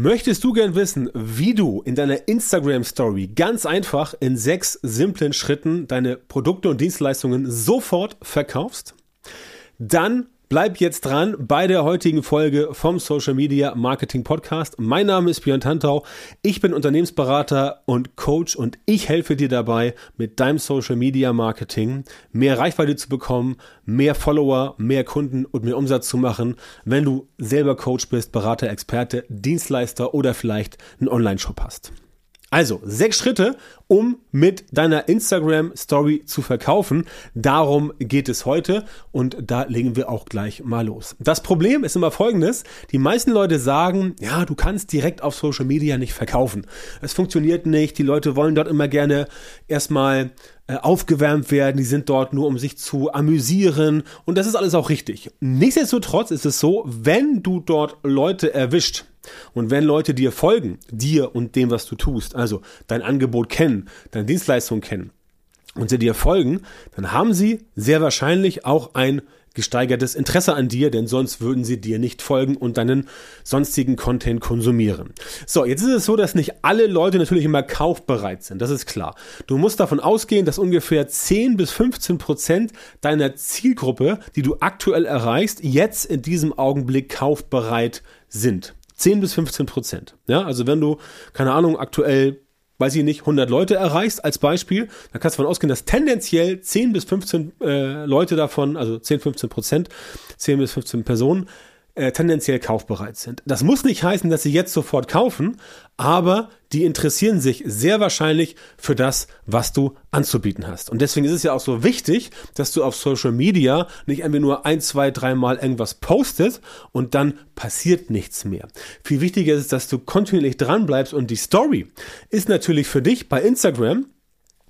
Möchtest du gern wissen, wie du in deiner Instagram Story ganz einfach in sechs simplen Schritten deine Produkte und Dienstleistungen sofort verkaufst? Dann Bleib jetzt dran bei der heutigen Folge vom Social Media Marketing Podcast. Mein Name ist Björn Tantau. Ich bin Unternehmensberater und Coach und ich helfe dir dabei, mit deinem Social Media Marketing mehr Reichweite zu bekommen, mehr Follower, mehr Kunden und mehr Umsatz zu machen, wenn du selber Coach bist, Berater, Experte, Dienstleister oder vielleicht einen Online-Shop hast. Also, sechs Schritte, um mit deiner Instagram Story zu verkaufen. Darum geht es heute und da legen wir auch gleich mal los. Das Problem ist immer folgendes. Die meisten Leute sagen, ja, du kannst direkt auf Social Media nicht verkaufen. Es funktioniert nicht. Die Leute wollen dort immer gerne erstmal äh, aufgewärmt werden, die sind dort nur, um sich zu amüsieren und das ist alles auch richtig. Nichtsdestotrotz ist es so, wenn du dort Leute erwischt, und wenn Leute dir folgen, dir und dem, was du tust, also dein Angebot kennen, deine Dienstleistung kennen und sie dir folgen, dann haben sie sehr wahrscheinlich auch ein gesteigertes Interesse an dir, denn sonst würden sie dir nicht folgen und deinen sonstigen Content konsumieren. So, jetzt ist es so, dass nicht alle Leute natürlich immer kaufbereit sind, das ist klar. Du musst davon ausgehen, dass ungefähr 10 bis 15 Prozent deiner Zielgruppe, die du aktuell erreichst, jetzt in diesem Augenblick kaufbereit sind. 10 bis 15 Prozent. Ja, also wenn du, keine Ahnung, aktuell, weiß ich nicht, 100 Leute erreichst als Beispiel, dann kannst du davon ausgehen, dass tendenziell 10 bis 15 äh, Leute davon, also 10, 15 Prozent, 10 bis 15 Personen, äh, tendenziell kaufbereit sind. Das muss nicht heißen, dass sie jetzt sofort kaufen, aber die interessieren sich sehr wahrscheinlich für das, was du anzubieten hast. Und deswegen ist es ja auch so wichtig, dass du auf Social Media nicht einfach nur ein, zwei, dreimal irgendwas postest und dann passiert nichts mehr. Viel wichtiger ist, dass du kontinuierlich dran bleibst und die Story ist natürlich für dich bei Instagram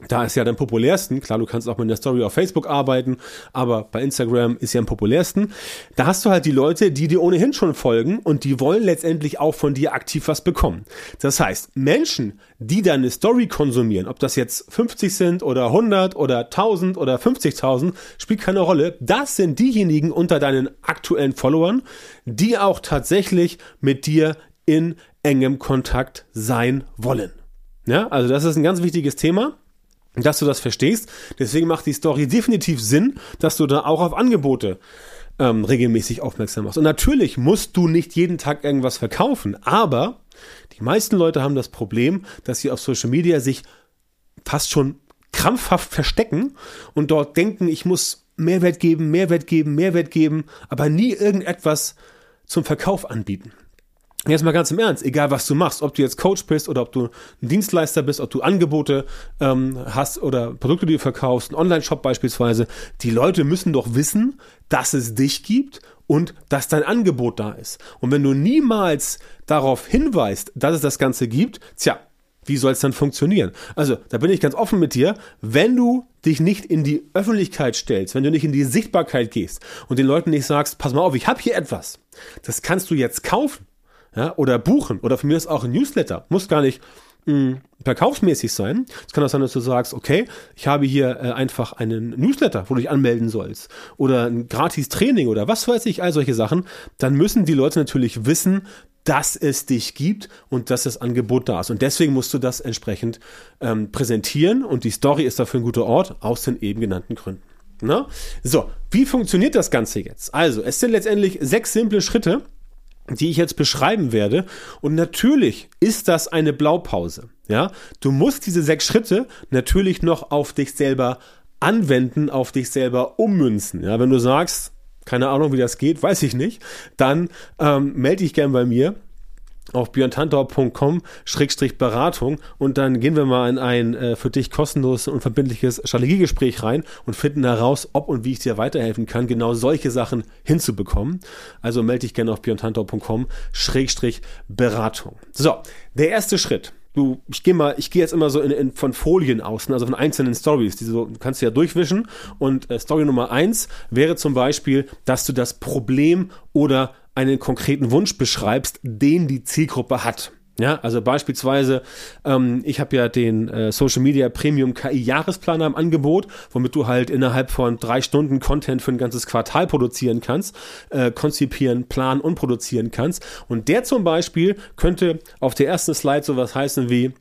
da ist ja am populärsten, klar, du kannst auch mit einer Story auf Facebook arbeiten, aber bei Instagram ist ja am populärsten. Da hast du halt die Leute, die dir ohnehin schon folgen und die wollen letztendlich auch von dir aktiv was bekommen. Das heißt, Menschen, die deine Story konsumieren, ob das jetzt 50 sind oder 100 oder 1000 oder 50.000, spielt keine Rolle. Das sind diejenigen unter deinen aktuellen Followern, die auch tatsächlich mit dir in engem Kontakt sein wollen. Ja, also das ist ein ganz wichtiges Thema dass du das verstehst. Deswegen macht die Story definitiv Sinn, dass du da auch auf Angebote ähm, regelmäßig aufmerksam machst. Und natürlich musst du nicht jeden Tag irgendwas verkaufen, aber die meisten Leute haben das Problem, dass sie auf Social Media sich fast schon krampfhaft verstecken und dort denken, ich muss Mehrwert geben, Mehrwert geben, Mehrwert geben, aber nie irgendetwas zum Verkauf anbieten. Jetzt mal ganz im Ernst, egal was du machst, ob du jetzt Coach bist oder ob du ein Dienstleister bist, ob du Angebote ähm, hast oder Produkte, die du verkaufst, ein Online-Shop beispielsweise, die Leute müssen doch wissen, dass es dich gibt und dass dein Angebot da ist. Und wenn du niemals darauf hinweist, dass es das Ganze gibt, tja, wie soll es dann funktionieren? Also, da bin ich ganz offen mit dir. Wenn du dich nicht in die Öffentlichkeit stellst, wenn du nicht in die Sichtbarkeit gehst und den Leuten nicht sagst, pass mal auf, ich habe hier etwas, das kannst du jetzt kaufen ja, oder buchen oder von mir ist auch ein Newsletter. Muss gar nicht mh, hm, verkaufsmäßig sein. Es kann auch sein, dass du sagst, okay, ich habe hier äh, einfach einen Newsletter, wo du dich anmelden sollst oder ein gratis Training oder was weiß ich, all solche Sachen. Dann müssen die Leute natürlich wissen, dass es dich gibt und dass das Angebot da ist. Und deswegen musst du das entsprechend ähm, präsentieren und die Story ist dafür ein guter Ort aus den eben genannten Gründen. Na? So, wie funktioniert das Ganze jetzt? Also, es sind letztendlich sechs simple Schritte, die ich jetzt beschreiben werde. Und natürlich ist das eine Blaupause. Ja, du musst diese sechs Schritte natürlich noch auf dich selber anwenden, auf dich selber ummünzen. Ja, wenn du sagst, keine Ahnung, wie das geht, weiß ich nicht, dann ähm, melde dich gern bei mir auf björntantau.com-beratung und dann gehen wir mal in ein äh, für dich kostenloses und verbindliches Strategiegespräch rein und finden heraus, ob und wie ich dir weiterhelfen kann, genau solche Sachen hinzubekommen. Also melde dich gerne auf björntantau.com-beratung. So, der erste Schritt. Du, ich gehe mal, ich gehe jetzt immer so in, in, von Folien aus, ne, also von einzelnen Stories, die so, kannst du ja durchwischen. Und äh, Story Nummer eins wäre zum Beispiel, dass du das Problem oder einen konkreten Wunsch beschreibst, den die Zielgruppe hat. Ja, also beispielsweise, ähm, ich habe ja den äh, Social Media Premium KI Jahresplaner im Angebot, womit du halt innerhalb von drei Stunden Content für ein ganzes Quartal produzieren kannst, äh, konzipieren, planen und produzieren kannst. Und der zum Beispiel könnte auf der ersten Slide sowas heißen wie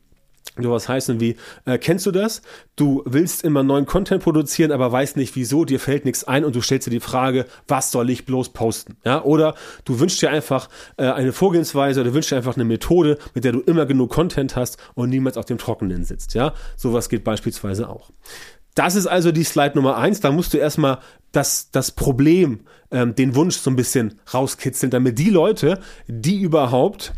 sowas heißen wie, äh, kennst du das? Du willst immer neuen Content produzieren, aber weißt nicht wieso, dir fällt nichts ein und du stellst dir die Frage, was soll ich bloß posten? Ja, oder du wünschst dir einfach äh, eine Vorgehensweise oder wünschst dir einfach eine Methode, mit der du immer genug Content hast und niemals auf dem Trockenen sitzt. Ja, sowas geht beispielsweise auch. Das ist also die Slide Nummer eins. Da musst du erstmal das, das Problem, ähm, den Wunsch so ein bisschen rauskitzeln, damit die Leute, die überhaupt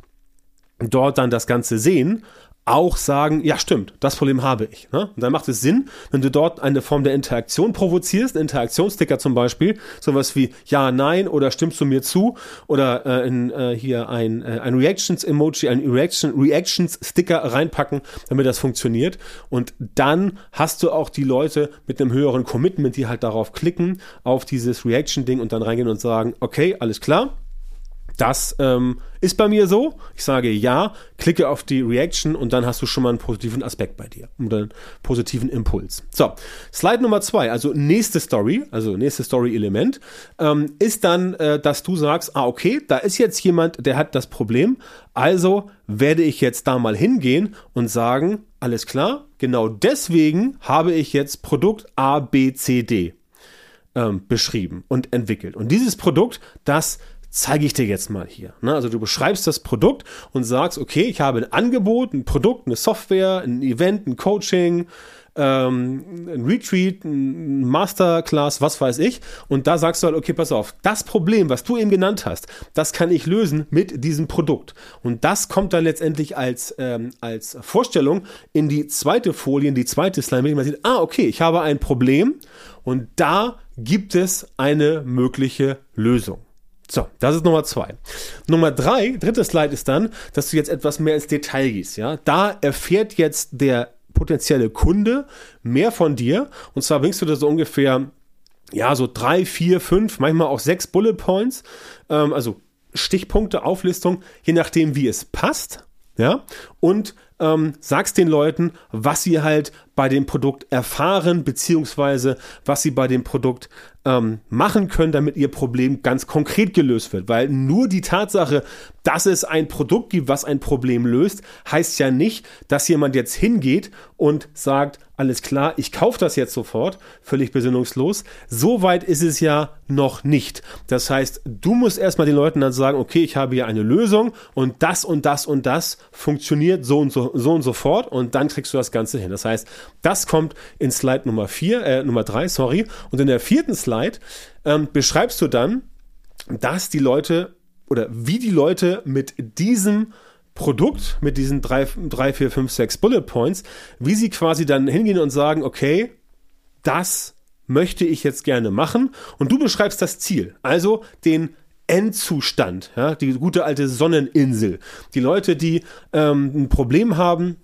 dort dann das Ganze sehen, auch sagen, ja stimmt, das Problem habe ich. Ne? Und dann macht es Sinn, wenn du dort eine Form der Interaktion provozierst, Interaktionssticker zum Beispiel, sowas wie ja, nein oder stimmst du mir zu oder äh, in, äh, hier ein, äh, ein Reactions-Emoji, ein Reaction, Reactions-Sticker reinpacken, damit das funktioniert. Und dann hast du auch die Leute mit einem höheren Commitment, die halt darauf klicken, auf dieses Reaction-Ding und dann reingehen und sagen, okay, alles klar, das ähm, ist bei mir so. Ich sage ja, klicke auf die Reaction und dann hast du schon mal einen positiven Aspekt bei dir oder einen positiven Impuls. So, Slide Nummer zwei, also nächste Story, also nächste Story-Element, ähm, ist dann, äh, dass du sagst, ah, okay, da ist jetzt jemand, der hat das Problem, also werde ich jetzt da mal hingehen und sagen, alles klar, genau deswegen habe ich jetzt Produkt A, B, C, D ähm, beschrieben und entwickelt. Und dieses Produkt, das zeige ich dir jetzt mal hier. Ne? Also du beschreibst das Produkt und sagst, okay, ich habe ein Angebot, ein Produkt, eine Software, ein Event, ein Coaching, ähm, ein Retreat, ein Masterclass, was weiß ich. Und da sagst du halt, okay, pass auf, das Problem, was du eben genannt hast, das kann ich lösen mit diesem Produkt. Und das kommt dann letztendlich als, ähm, als Vorstellung in die zweite Folie, in die zweite Slide, dem man sieht, ah, okay, ich habe ein Problem und da gibt es eine mögliche Lösung. So, das ist Nummer zwei. Nummer drei, dritte Slide ist dann, dass du jetzt etwas mehr ins Detail gehst. Ja, da erfährt jetzt der potenzielle Kunde mehr von dir. Und zwar bringst du da so ungefähr, ja, so drei, vier, fünf, manchmal auch sechs Bullet Points, ähm, also Stichpunkte, Auflistung, je nachdem, wie es passt. Ja, und ähm, sagst den Leuten, was sie halt bei dem Produkt erfahren, beziehungsweise was sie bei dem Produkt ähm, machen können, damit ihr Problem ganz konkret gelöst wird. Weil nur die Tatsache, dass es ein Produkt gibt, was ein Problem löst, heißt ja nicht, dass jemand jetzt hingeht und sagt, alles klar, ich kaufe das jetzt sofort, völlig besinnungslos. So weit ist es ja noch nicht. Das heißt, du musst erstmal den Leuten dann sagen, okay, ich habe hier eine Lösung und das und das und das funktioniert so und so, so und so fort und dann kriegst du das Ganze hin. Das heißt, das kommt in Slide Nummer vier, äh, Nummer drei, sorry. Und in der vierten Slide ähm, beschreibst du dann, dass die Leute oder wie die Leute mit diesem Produkt, mit diesen drei, drei, vier, fünf, sechs Bullet Points, wie sie quasi dann hingehen und sagen, okay, das möchte ich jetzt gerne machen. Und du beschreibst das Ziel, also den Endzustand, ja, die gute alte Sonneninsel. Die Leute, die ähm, ein Problem haben,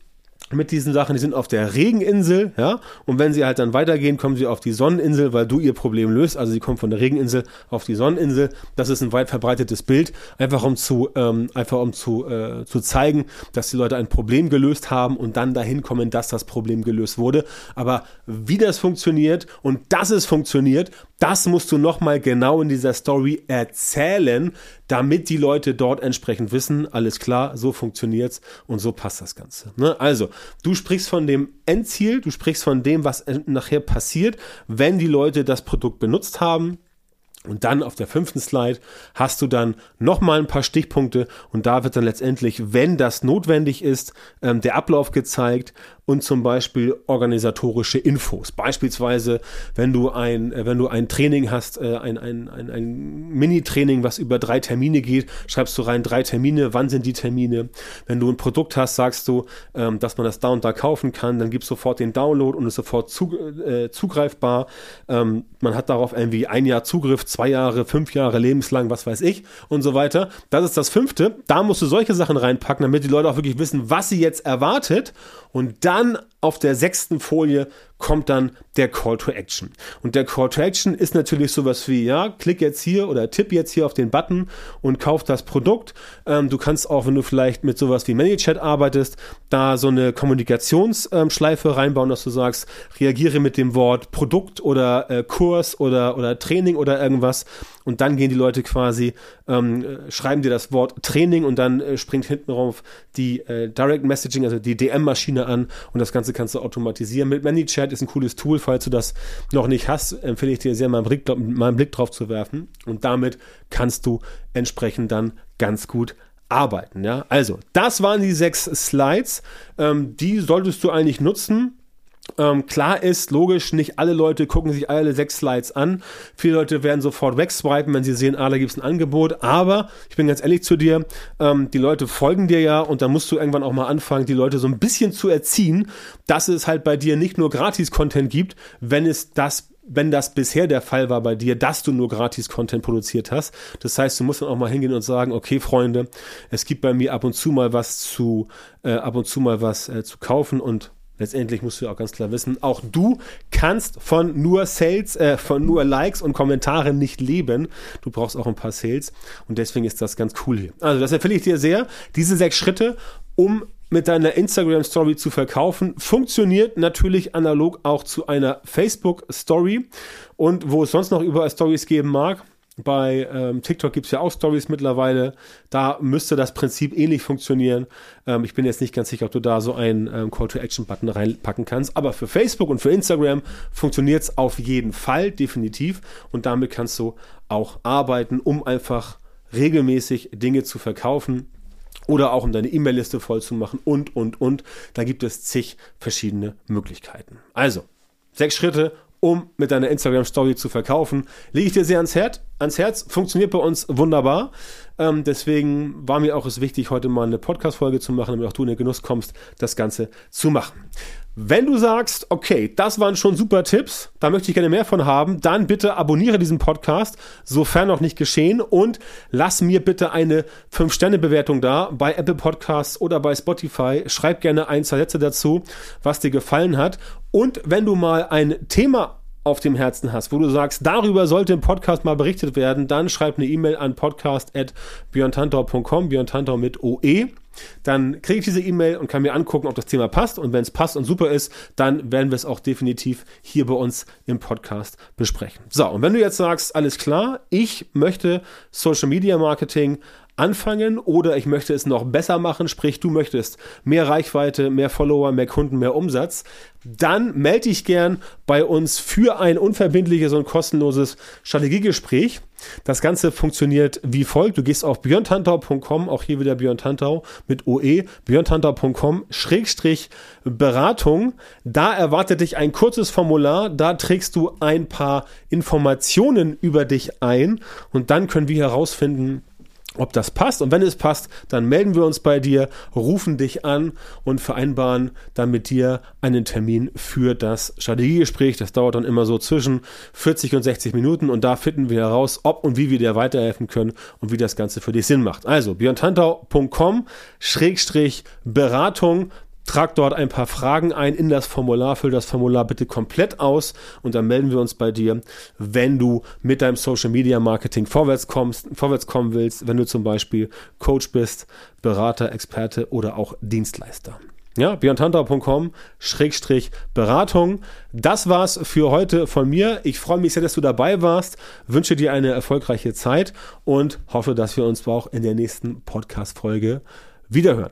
mit diesen Sachen, die sind auf der Regeninsel, ja, und wenn sie halt dann weitergehen, kommen sie auf die Sonneninsel, weil du ihr Problem löst, also sie kommen von der Regeninsel auf die Sonneninsel, das ist ein weit verbreitetes Bild, einfach um zu, ähm, einfach um zu, äh, zu zeigen, dass die Leute ein Problem gelöst haben und dann dahin kommen, dass das Problem gelöst wurde, aber wie das funktioniert und dass es funktioniert, das musst du nochmal genau in dieser Story erzählen, damit die Leute dort entsprechend wissen, alles klar, so funktioniert's und so passt das Ganze. Ne? Also, du sprichst von dem Endziel, du sprichst von dem, was nachher passiert, wenn die Leute das Produkt benutzt haben, und dann auf der fünften Slide hast du dann nochmal ein paar Stichpunkte und da wird dann letztendlich, wenn das notwendig ist, ähm, der Ablauf gezeigt und zum Beispiel organisatorische Infos. Beispielsweise, wenn du ein, äh, wenn du ein Training hast, äh, ein, ein, ein, ein Mini-Training, was über drei Termine geht, schreibst du rein drei Termine, wann sind die Termine. Wenn du ein Produkt hast, sagst du, ähm, dass man das da und da kaufen kann, dann gibst sofort den Download und ist sofort äh, zugreifbar. Ähm, man hat darauf irgendwie ein Jahr Zugriff, zwei Jahre, fünf Jahre lebenslang, was weiß ich und so weiter. Das ist das fünfte. Da musst du solche Sachen reinpacken, damit die Leute auch wirklich wissen, was sie jetzt erwartet und dann auf der sechsten Folie kommt dann der Call to Action. Und der Call to Action ist natürlich sowas wie, ja, klick jetzt hier oder tipp jetzt hier auf den Button und kauf das Produkt. Ähm, du kannst auch, wenn du vielleicht mit sowas wie ManyChat arbeitest, da so eine Kommunikationsschleife reinbauen, dass du sagst, reagiere mit dem Wort Produkt oder äh, Kurs oder, oder Training oder irgendwas. Und dann gehen die Leute quasi, ähm, schreiben dir das Wort Training und dann äh, springt hinten rauf die äh, Direct Messaging, also die DM-Maschine an und das Ganze kannst du automatisieren. Mit ManyChat ist ein cooles Tool, falls du das noch nicht hast, empfehle ich dir sehr, mal einen Blick, mal einen Blick drauf zu werfen. Und damit kannst du entsprechend dann ganz gut arbeiten. Ja? Also, das waren die sechs Slides. Ähm, die solltest du eigentlich nutzen. Ähm, klar ist, logisch, nicht alle Leute gucken sich alle sechs Slides an. Viele Leute werden sofort wegswipen, wenn sie sehen, ah, da gibt es ein Angebot. Aber ich bin ganz ehrlich zu dir, ähm, die Leute folgen dir ja und da musst du irgendwann auch mal anfangen, die Leute so ein bisschen zu erziehen, dass es halt bei dir nicht nur Gratis-Content gibt, wenn es das wenn das bisher der Fall war bei dir, dass du nur Gratis-Content produziert hast. Das heißt, du musst dann auch mal hingehen und sagen, okay, Freunde, es gibt bei mir ab und zu mal was zu, äh, ab und zu mal was äh, zu kaufen und Letztendlich musst du auch ganz klar wissen, auch du kannst von nur Sales, äh, von nur Likes und Kommentaren nicht leben. Du brauchst auch ein paar Sales und deswegen ist das ganz cool hier. Also das empfehle ich dir sehr. Diese sechs Schritte, um mit deiner Instagram Story zu verkaufen, funktioniert natürlich analog auch zu einer Facebook Story und wo es sonst noch überall Stories geben mag bei ähm, TikTok gibt es ja auch Stories mittlerweile. Da müsste das Prinzip ähnlich funktionieren. Ähm, ich bin jetzt nicht ganz sicher, ob du da so einen ähm, Call-to-Action-Button reinpacken kannst. Aber für Facebook und für Instagram funktioniert es auf jeden Fall, definitiv. Und damit kannst du auch arbeiten, um einfach regelmäßig Dinge zu verkaufen oder auch um deine E-Mail-Liste voll zu machen und, und, und. Da gibt es zig verschiedene Möglichkeiten. Also, sechs Schritte, um mit deiner Instagram-Story zu verkaufen. Lege ich dir sehr ans Herz. Ans Herz funktioniert bei uns wunderbar. Ähm, deswegen war mir auch es wichtig, heute mal eine Podcast-Folge zu machen, damit auch du in den Genuss kommst, das Ganze zu machen. Wenn du sagst, okay, das waren schon super Tipps, da möchte ich gerne mehr von haben, dann bitte abonniere diesen Podcast, sofern noch nicht geschehen und lass mir bitte eine 5-Sterne-Bewertung da bei Apple Podcasts oder bei Spotify. Schreib gerne ein, zwei Sätze dazu, was dir gefallen hat. Und wenn du mal ein Thema auf dem Herzen hast, wo du sagst, darüber sollte im Podcast mal berichtet werden, dann schreib eine E-Mail an podcast.björntantau.com, Björn Tantau mit OE dann kriege ich diese E-Mail und kann mir angucken, ob das Thema passt. Und wenn es passt und super ist, dann werden wir es auch definitiv hier bei uns im Podcast besprechen. So, und wenn du jetzt sagst, alles klar, ich möchte Social Media Marketing anfangen oder ich möchte es noch besser machen, sprich du möchtest mehr Reichweite, mehr Follower, mehr Kunden, mehr Umsatz, dann melde dich gern bei uns für ein unverbindliches und kostenloses Strategiegespräch. Das Ganze funktioniert wie folgt. Du gehst auf björntantau.com, auch hier wieder Björn Tantau mit OE, björntantau.com, Schrägstrich Beratung. Da erwartet dich ein kurzes Formular. Da trägst du ein paar Informationen über dich ein und dann können wir herausfinden, ob das passt. Und wenn es passt, dann melden wir uns bei dir, rufen dich an und vereinbaren dann mit dir einen Termin für das Strategiegespräch. Das dauert dann immer so zwischen 40 und 60 Minuten und da finden wir heraus, ob und wie wir dir weiterhelfen können und wie das Ganze für dich Sinn macht. Also björntantau.com Schrägstrich Beratung Trag dort ein paar Fragen ein in das Formular, füll das Formular bitte komplett aus und dann melden wir uns bei dir, wenn du mit deinem Social Media Marketing vorwärts kommst, vorwärts kommen willst, wenn du zum Beispiel Coach bist, Berater, Experte oder auch Dienstleister. Ja, björntantau.com Schrägstrich Beratung. Das war's für heute von mir. Ich freue mich sehr, dass du dabei warst, wünsche dir eine erfolgreiche Zeit und hoffe, dass wir uns auch in der nächsten Podcast-Folge wiederhören.